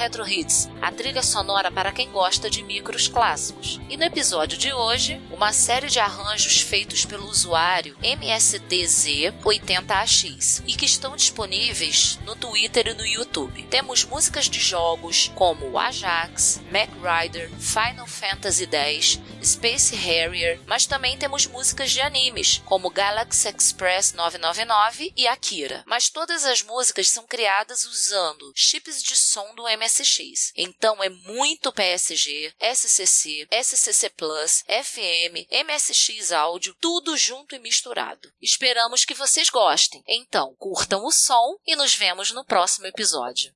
Retro Hits, a trilha sonora para quem gosta de micros clássicos. E no episódio de hoje, uma série de arranjos feitos pelo usuário MSDZ80AX e que estão disponíveis no Twitter e no YouTube. Temos músicas de jogos como Ajax, Mac Rider, Final Fantasy X, Space Harrier, mas também temos músicas de animes como Galaxy Express 999 e Akira. Mas todas as músicas são criadas usando chips de som do MSX. Então é muito PSG, SCC, SCC Plus, FM, MSX áudio, tudo junto e misturado. Esperamos que vocês gostem. Então, curtam o som e nos vemos no próximo episódio.